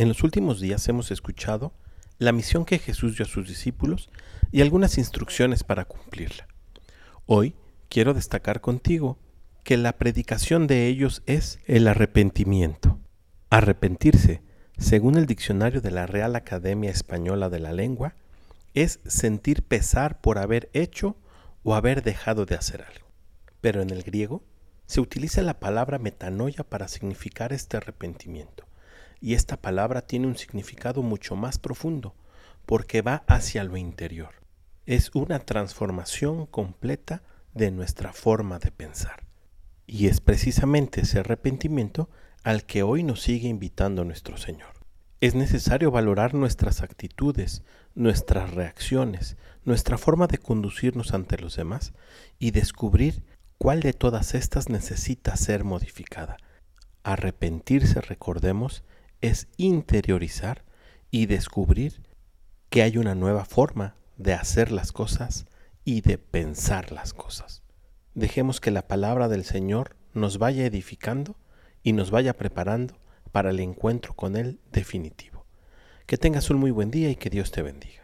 En los últimos días hemos escuchado la misión que Jesús dio a sus discípulos y algunas instrucciones para cumplirla. Hoy quiero destacar contigo que la predicación de ellos es el arrepentimiento. Arrepentirse, según el diccionario de la Real Academia Española de la Lengua, es sentir pesar por haber hecho o haber dejado de hacer algo. Pero en el griego se utiliza la palabra metanoia para significar este arrepentimiento y esta palabra tiene un significado mucho más profundo, porque va hacia lo interior. Es una transformación completa de nuestra forma de pensar. Y es precisamente ese arrepentimiento al que hoy nos sigue invitando nuestro Señor. Es necesario valorar nuestras actitudes, nuestras reacciones, nuestra forma de conducirnos ante los demás y descubrir cuál de todas estas necesita ser modificada. Arrepentirse, recordemos, es interiorizar y descubrir que hay una nueva forma de hacer las cosas y de pensar las cosas. Dejemos que la palabra del Señor nos vaya edificando y nos vaya preparando para el encuentro con Él definitivo. Que tengas un muy buen día y que Dios te bendiga.